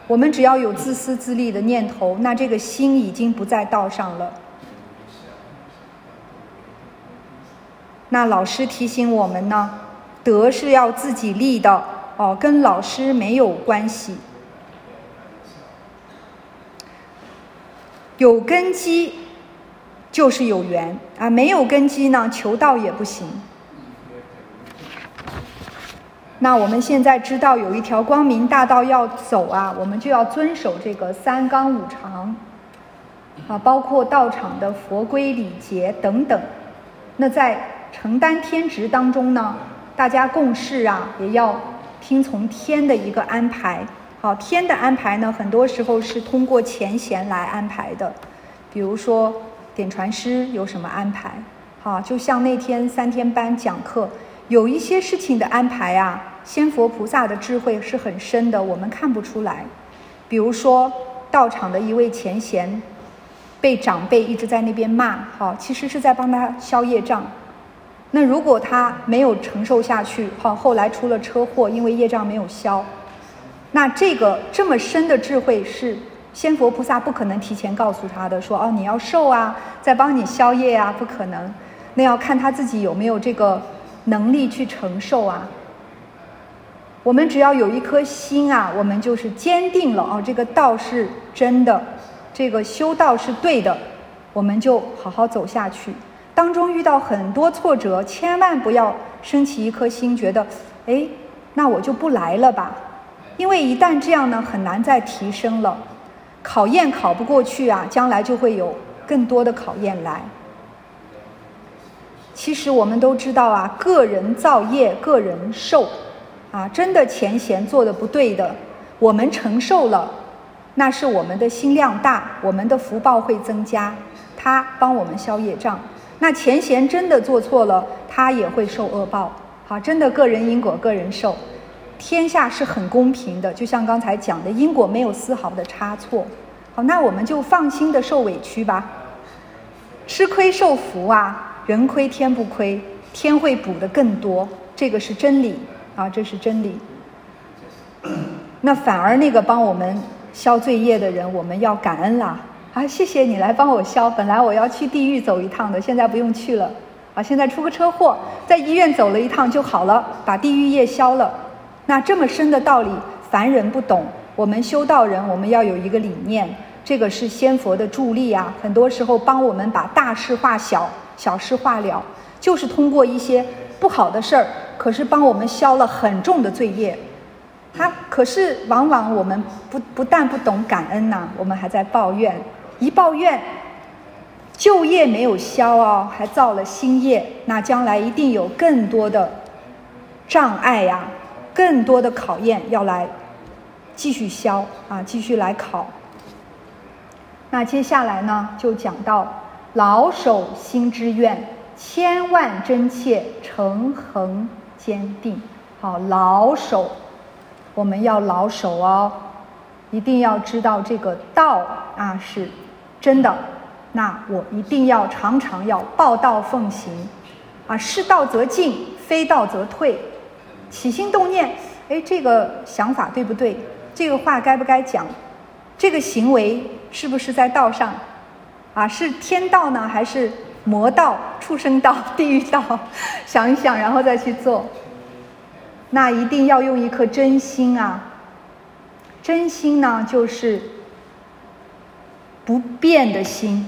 我们只要有自私自利的念头，那这个心已经不在道上了。那老师提醒我们呢，德是要自己立的哦，跟老师没有关系。有根基就是有缘啊，没有根基呢，求道也不行。那我们现在知道有一条光明大道要走啊，我们就要遵守这个三纲五常，啊，包括道场的佛规礼节等等。那在承担天职当中呢，大家共事啊，也要听从天的一个安排。好，天的安排呢，很多时候是通过前贤来安排的，比如说点传师有什么安排？好，就像那天三天班讲课，有一些事情的安排啊，仙佛菩萨的智慧是很深的，我们看不出来。比如说道场的一位前贤，被长辈一直在那边骂，好，其实是在帮他消业障。那如果他没有承受下去，好，后来出了车祸，因为业障没有消，那这个这么深的智慧是仙佛菩萨不可能提前告诉他的，说哦你要受啊，在帮你消业啊，不可能。那要看他自己有没有这个能力去承受啊。我们只要有一颗心啊，我们就是坚定了哦，这个道是真的，这个修道是对的，我们就好好走下去。当中遇到很多挫折，千万不要升起一颗心，觉得哎，那我就不来了吧。因为一旦这样呢，很难再提升了。考验考不过去啊，将来就会有更多的考验来。其实我们都知道啊，个人造业，个人受，啊，真的前贤做的不对的，我们承受了，那是我们的心量大，我们的福报会增加，他帮我们消业障。那前贤真的做错了，他也会受恶报。好，真的个人因果个人受，天下是很公平的，就像刚才讲的，因果没有丝毫的差错。好，那我们就放心的受委屈吧，吃亏受福啊。人亏天不亏，天会补的更多，这个是真理啊，这是真理。那反而那个帮我们消罪业的人，我们要感恩啦啊！谢谢你来帮我消，本来我要去地狱走一趟的，现在不用去了啊！现在出个车祸，在医院走了一趟就好了，把地狱业消了。那这么深的道理，凡人不懂，我们修道人，我们要有一个理念，这个是仙佛的助力啊，很多时候帮我们把大事化小。小事化了，就是通过一些不好的事儿，可是帮我们消了很重的罪业。他可是往往我们不不但不懂感恩呐，我们还在抱怨，一抱怨，旧业没有消哦，还造了新业，那将来一定有更多的障碍呀，更多的考验要来继续消啊，继续来考。那接下来呢，就讲到。老守心之愿，千万真切，诚恒坚定。好，老守，我们要老守哦，一定要知道这个道啊是真的。那我一定要常常要报道奉行，啊，是道则进，非道则退。起心动念，哎，这个想法对不对？这个话该不该讲？这个行为是不是在道上？啊，是天道呢，还是魔道、畜生道、地狱道？想一想，然后再去做。那一定要用一颗真心啊！真心呢，就是不变的心。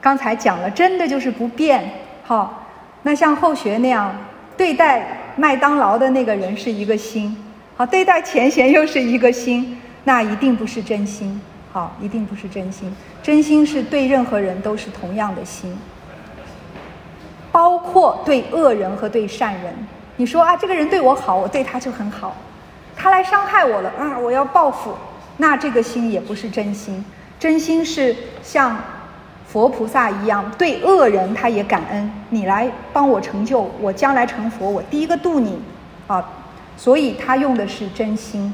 刚才讲了，真的就是不变。好，那像后学那样对待麦当劳的那个人是一个心，好，对待前贤又是一个心，那一定不是真心。好，一定不是真心。真心是对任何人都是同样的心，包括对恶人和对善人。你说啊，这个人对我好，我对他就很好；他来伤害我了啊，我要报复。那这个心也不是真心。真心是像佛菩萨一样，对恶人他也感恩。你来帮我成就，我将来成佛，我第一个度你啊。所以他用的是真心。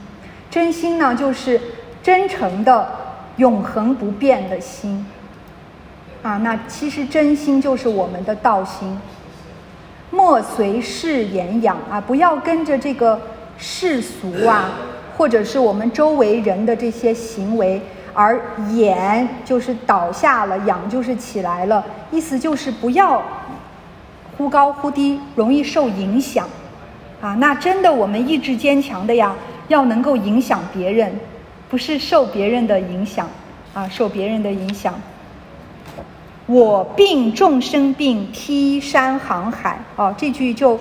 真心呢，就是真诚的。永恒不变的心，啊，那其实真心就是我们的道心。莫随世言养啊，不要跟着这个世俗啊，或者是我们周围人的这些行为而眼，就是倒下了；仰就是起来了。意思就是不要忽高忽低，容易受影响。啊，那真的我们意志坚强的呀，要能够影响别人。不是受别人的影响，啊，受别人的影响。我病众生病，劈山航海。哦，这句就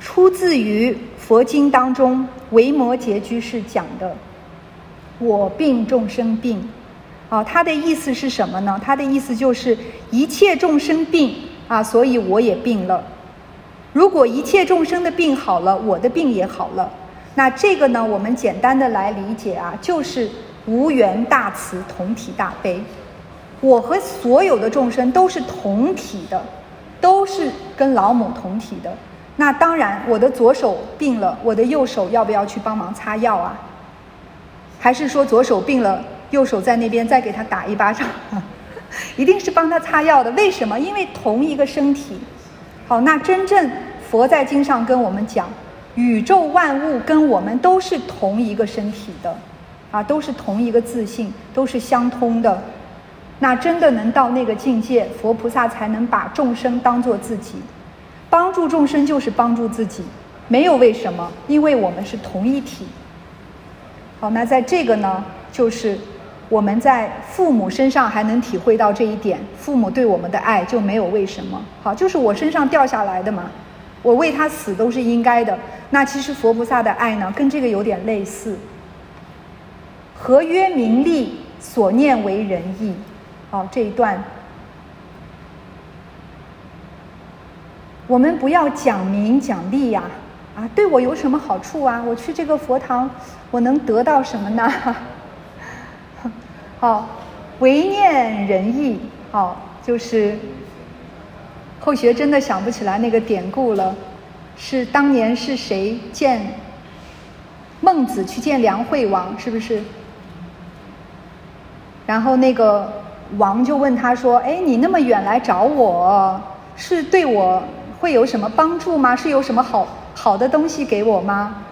出自于佛经当中维摩诘居士讲的。我病众生病，啊，他的意思是什么呢？他的意思就是一切众生病啊，所以我也病了。如果一切众生的病好了，我的病也好了。那这个呢，我们简单的来理解啊，就是无缘大慈，同体大悲。我和所有的众生都是同体的，都是跟老母同体的。那当然，我的左手病了，我的右手要不要去帮忙擦药啊？还是说左手病了，右手在那边再给他打一巴掌？一定是帮他擦药的。为什么？因为同一个身体。好，那真正佛在经上跟我们讲，宇宙万物跟我们都是同一个身体的，啊，都是同一个自信，都是相通的。那真的能到那个境界，佛菩萨才能把众生当做自己。帮助众生就是帮助自己，没有为什么，因为我们是同一体。好，那在这个呢，就是我们在父母身上还能体会到这一点，父母对我们的爱就没有为什么。好，就是我身上掉下来的嘛，我为他死都是应该的。那其实佛菩萨的爱呢，跟这个有点类似。合曰名利，所念为仁义。好，这一段。我们不要讲名讲利呀，啊，对我有什么好处啊？我去这个佛堂，我能得到什么呢？好，唯念仁义，好，就是后学真的想不起来那个典故了，是当年是谁见孟子去见梁惠王，是不是？然后那个王就问他说：“哎，你那么远来找我，是对我？”会有什么帮助吗？是有什么好好的东西给我吗？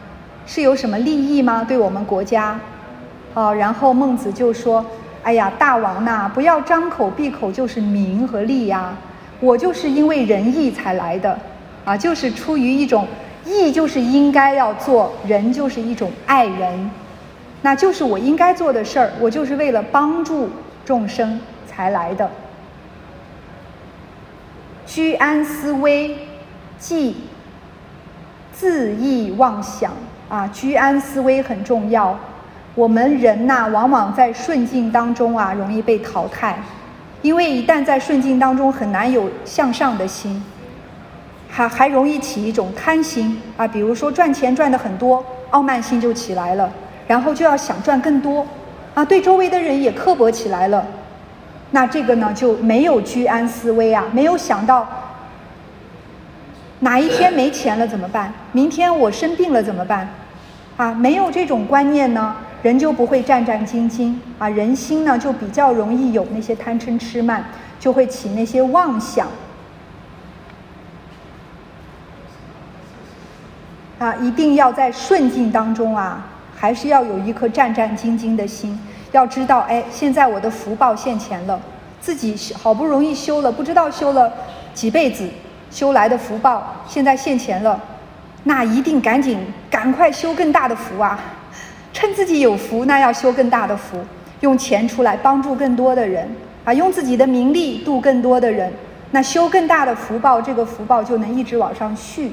是有什么利益吗？对我们国家？哦，然后孟子就说：“哎呀，大王呐，不要张口闭口就是名和利呀！我就是因为仁义才来的，啊，就是出于一种义，就是应该要做人，就是一种爱人，那就是我应该做的事儿，我就是为了帮助众生才来的。”居安思危，忌自意妄想啊！居安思危很重要。我们人呐，往往在顺境当中啊，容易被淘汰，因为一旦在顺境当中，很难有向上的心，还还容易起一种贪心啊。比如说赚钱赚的很多，傲慢心就起来了，然后就要想赚更多啊，对周围的人也刻薄起来了。那这个呢就没有居安思危啊，没有想到哪一天没钱了怎么办？明天我生病了怎么办？啊，没有这种观念呢，人就不会战战兢兢啊，人心呢就比较容易有那些贪嗔痴慢，就会起那些妄想啊，一定要在顺境当中啊，还是要有一颗战战兢兢的心。要知道，哎，现在我的福报现前了，自己好不容易修了，不知道修了几辈子修来的福报，现在现前了，那一定赶紧赶快修更大的福啊！趁自己有福，那要修更大的福，用钱出来帮助更多的人啊，用自己的名利度更多的人，那修更大的福报，这个福报就能一直往上续。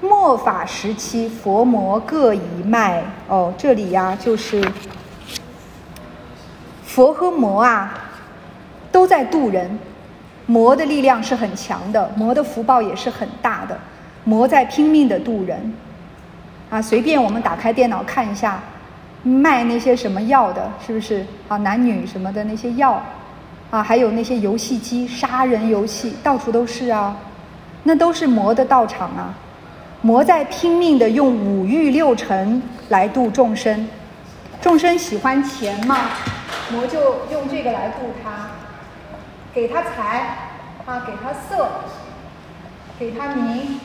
末法时期，佛魔各一脉。哦，这里呀，就是佛和魔啊，都在渡人。魔的力量是很强的，魔的福报也是很大的。魔在拼命的渡人。啊，随便我们打开电脑看一下，卖那些什么药的，是不是啊？男女什么的那些药，啊，还有那些游戏机、杀人游戏，到处都是啊。那都是魔的道场啊。魔在拼命的用五欲六尘来度众生，众生喜欢钱嘛，魔就用这个来度他，给他财啊，给他色，给他名，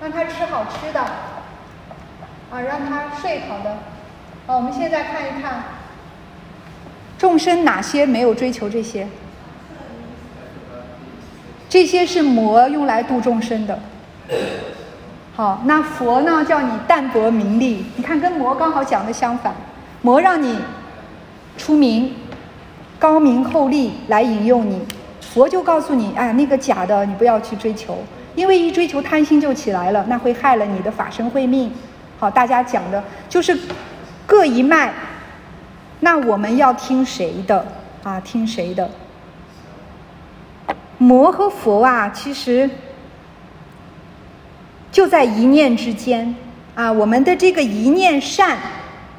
让他吃好吃的，啊，让他睡好的。好，我们现在看一看，众生哪些没有追求这些？这些是魔用来度众生的。好，那佛呢？叫你淡泊名利。你看，跟魔刚好讲的相反。魔让你出名、高名厚利来引诱你，佛就告诉你：哎，那个假的，你不要去追求，因为一追求贪心就起来了，那会害了你的法身慧命。好，大家讲的就是各一脉。那我们要听谁的啊？听谁的？魔和佛啊，其实。就在一念之间啊！我们的这个一念善，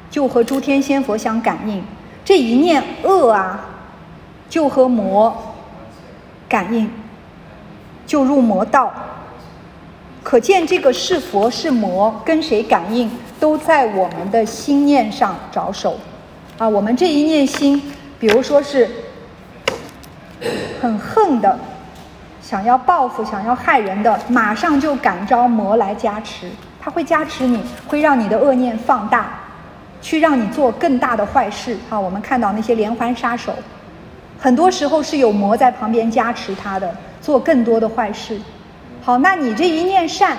就和诸天仙佛相感应；这一念恶啊，就和魔感应，就入魔道。可见这个是佛是魔，跟谁感应，都在我们的心念上着手啊！我们这一念心，比如说是很恨的。想要报复、想要害人的，马上就感召魔来加持，他会加持你，会让你的恶念放大，去让你做更大的坏事。啊，我们看到那些连环杀手，很多时候是有魔在旁边加持他的，做更多的坏事。好，那你这一念善，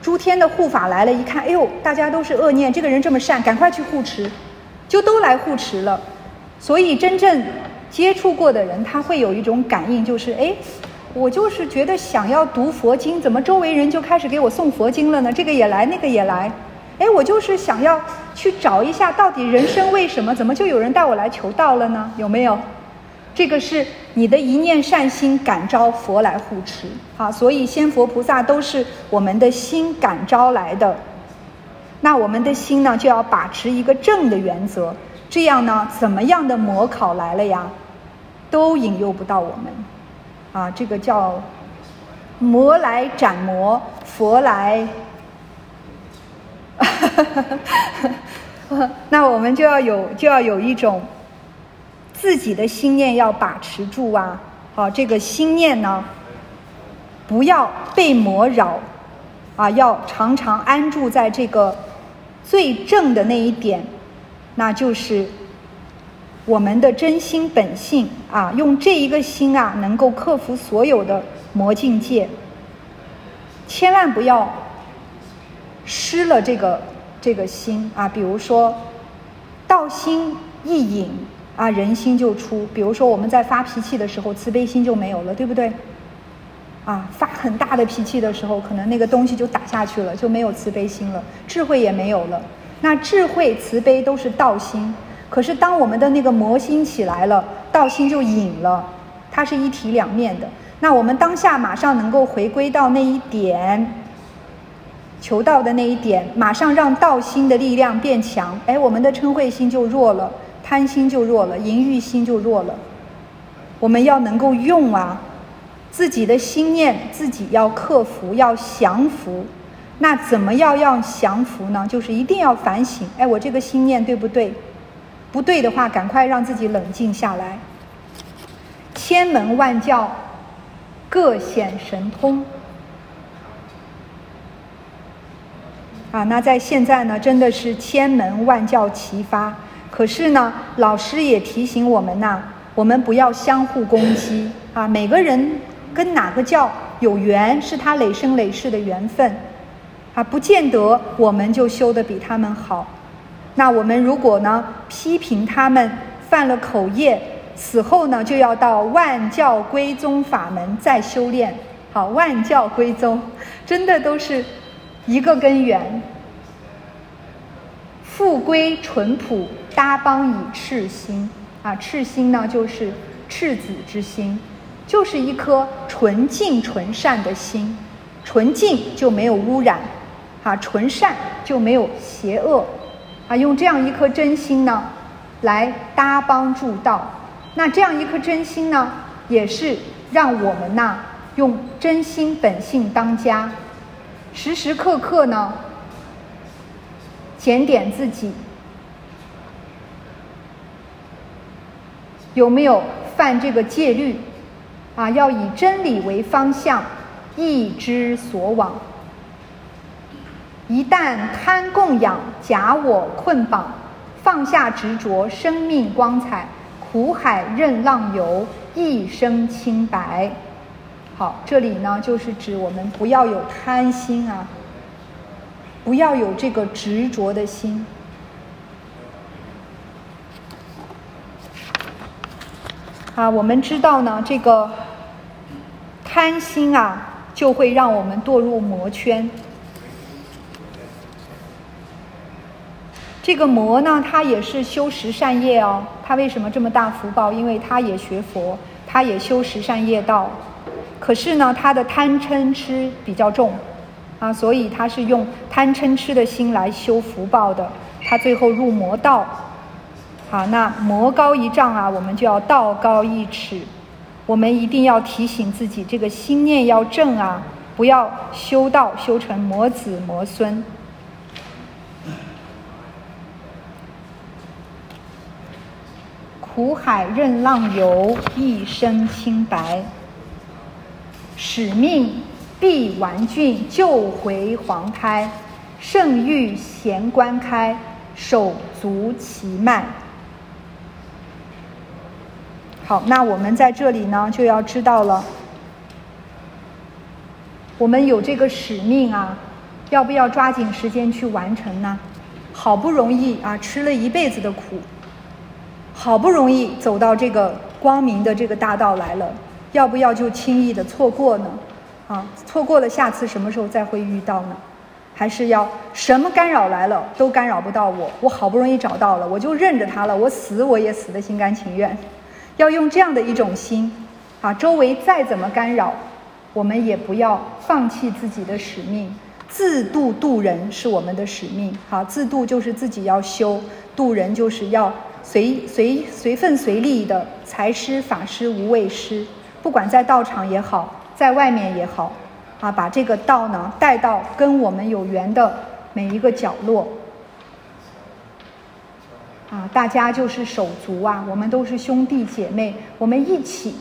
诸天的护法来了，一看，哎呦，大家都是恶念，这个人这么善，赶快去护持，就都来护持了。所以真正接触过的人，他会有一种感应，就是哎。我就是觉得想要读佛经，怎么周围人就开始给我送佛经了呢？这个也来，那个也来。哎，我就是想要去找一下，到底人生为什么？怎么就有人带我来求道了呢？有没有？这个是你的一念善心感召佛来护持啊。所以仙佛菩萨都是我们的心感召来的。那我们的心呢，就要把持一个正的原则，这样呢，怎么样的魔考来了呀，都引诱不到我们。啊，这个叫魔来斩魔，佛来，那我们就要有就要有一种自己的心念要把持住啊！好，这个心念呢，不要被魔扰啊，要常常安住在这个最正的那一点，那就是。我们的真心本性啊，用这一个心啊，能够克服所有的魔境界。千万不要失了这个这个心啊！比如说，道心一隐啊，人心就出。比如说，我们在发脾气的时候，慈悲心就没有了，对不对？啊，发很大的脾气的时候，可能那个东西就打下去了，就没有慈悲心了，智慧也没有了。那智慧、慈悲都是道心。可是，当我们的那个魔心起来了，道心就隐了，它是一体两面的。那我们当下马上能够回归到那一点，求道的那一点，马上让道心的力量变强，哎，我们的嗔恚心就弱了，贪心就弱了，淫欲心就弱了。我们要能够用啊，自己的心念，自己要克服，要降服。那怎么要要降服呢？就是一定要反省，哎，我这个心念对不对？不对的话，赶快让自己冷静下来。千门万教，各显神通。啊，那在现在呢，真的是千门万教齐发。可是呢，老师也提醒我们呐，我们不要相互攻击啊。每个人跟哪个教有缘，是他累生累世的缘分啊，不见得我们就修得比他们好。那我们如果呢批评他们犯了口业，死后呢就要到万教归宗法门再修炼。好，万教归宗，真的都是一个根源。复归淳朴，搭帮以赤心啊，赤心呢就是赤子之心，就是一颗纯净纯善的心，纯净就没有污染，啊，纯善就没有邪恶。啊，用这样一颗真心呢，来搭帮助道。那这样一颗真心呢，也是让我们呐，用真心本性当家，时时刻刻呢，检点自己有没有犯这个戒律。啊，要以真理为方向，意之所往。一旦贪供养，假我困绑，放下执着，生命光彩，苦海任浪游，一生清白。好，这里呢就是指我们不要有贪心啊，不要有这个执着的心。啊，我们知道呢，这个贪心啊，就会让我们堕入魔圈。这个魔呢，他也是修十善业哦。他为什么这么大福报？因为他也学佛，他也修十善业道。可是呢，他的贪嗔痴比较重，啊，所以他是用贪嗔痴的心来修福报的，他最后入魔道。好，那魔高一丈啊，我们就要道高一尺，我们一定要提醒自己，这个心念要正啊，不要修道修成魔子魔孙。苦海任浪游，一身清白。使命必完竣，救回黄胎。圣欲贤观开，手足其脉。好，那我们在这里呢，就要知道了，我们有这个使命啊，要不要抓紧时间去完成呢？好不容易啊，吃了一辈子的苦，好不容易走到这个光明的这个大道来了，要不要就轻易的错过呢？啊，错过了，下次什么时候再会遇到呢？还是要什么干扰来了都干扰不到我？我好不容易找到了，我就认着他了，我死我也死的心甘情愿。要用这样的一种心，啊，周围再怎么干扰，我们也不要放弃自己的使命。自度度人是我们的使命，好，自度就是自己要修，度人就是要随随随份随力的财施法施无畏施，不管在道场也好，在外面也好，啊，把这个道呢带到跟我们有缘的每一个角落。啊，大家就是手足啊，我们都是兄弟姐妹，我们一起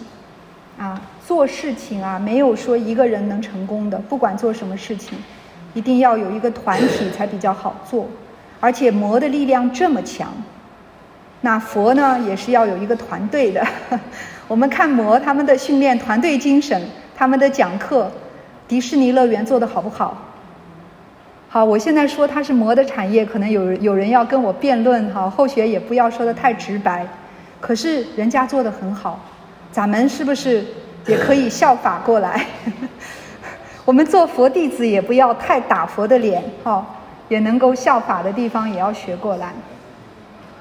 啊做事情啊，没有说一个人能成功的，不管做什么事情，一定要有一个团体才比较好做。而且魔的力量这么强，那佛呢也是要有一个团队的。我们看魔他们的训练团队精神，他们的讲课，迪士尼乐园做的好不好？好，我现在说它是魔的产业，可能有有人要跟我辩论哈。后学也不要说的太直白，可是人家做的很好，咱们是不是也可以效法过来？我们做佛弟子也不要太打佛的脸哈，也能够效法的地方也要学过来。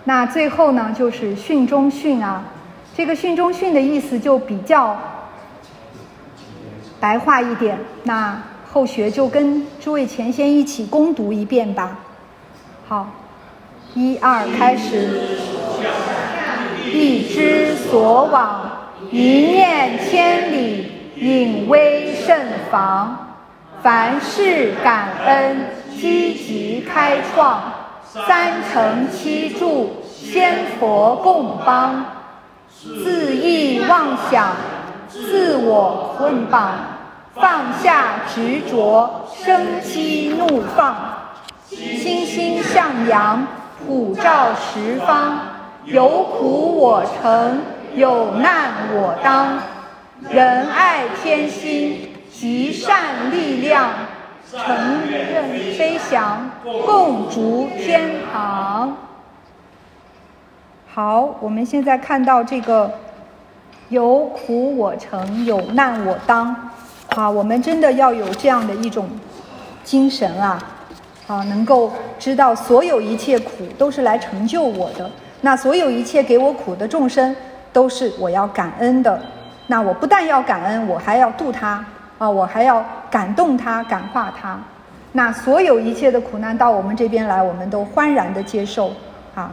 那最后呢，就是训中训啊，这个训中训的意思就比较白话一点，那。后学就跟诸位前先一起攻读一遍吧。好，一二开始。意之所往，一念千里，隐微甚防。凡事感恩，积极开创。三乘七助，仙佛共帮。自意妄想，自我捆绑。放下执着，生机怒放，欣欣向阳，普照十方。有苦我承，有难我当。仁爱天心，极善力量，乘任飞翔，共逐天堂。好，我们现在看到这个，有苦我承，有难我当。啊，我们真的要有这样的一种精神啊！啊，能够知道所有一切苦都是来成就我的，那所有一切给我苦的众生都是我要感恩的。那我不但要感恩，我还要度他啊，我还要感动他、感化他。那所有一切的苦难到我们这边来，我们都欢然的接受啊，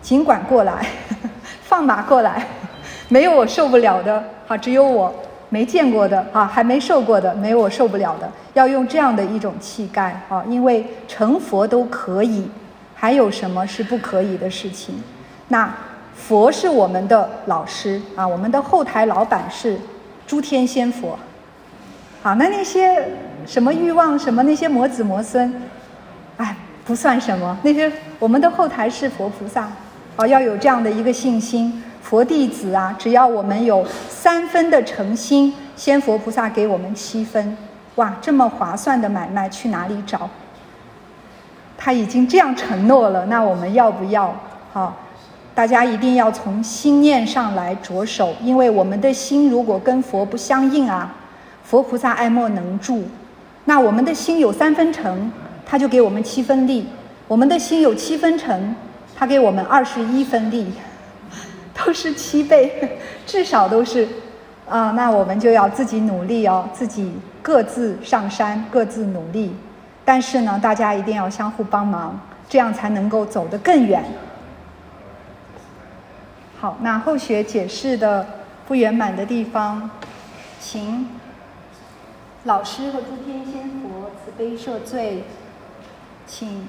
尽管过来，放马过来，没有我受不了的，好，只有我。没见过的啊，还没受过的，没我受不了的。要用这样的一种气概啊，因为成佛都可以，还有什么是不可以的事情？那佛是我们的老师啊，我们的后台老板是诸天仙佛。好，那那些什么欲望，什么那些魔子魔孙，哎，不算什么。那些我们的后台是佛菩萨，啊，要有这样的一个信心。佛弟子啊，只要我们有三分的诚心，仙佛菩萨给我们七分，哇，这么划算的买卖去哪里找？他已经这样承诺了，那我们要不要？好，大家一定要从心念上来着手，因为我们的心如果跟佛不相应啊，佛菩萨爱莫能助。那我们的心有三分诚，他就给我们七分力；我们的心有七分诚，他给我们二十一分力。都是七倍，至少都是啊，那我们就要自己努力哦，自己各自上山，各自努力。但是呢，大家一定要相互帮忙，这样才能够走得更远。好，那后学解释的不圆满的地方，请老师和诸天仙佛慈悲赦罪，请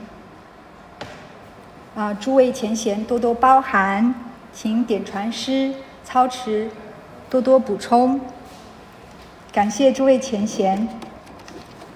啊诸位前贤多多包涵，请点传师操持。多多补充，感谢诸位前贤。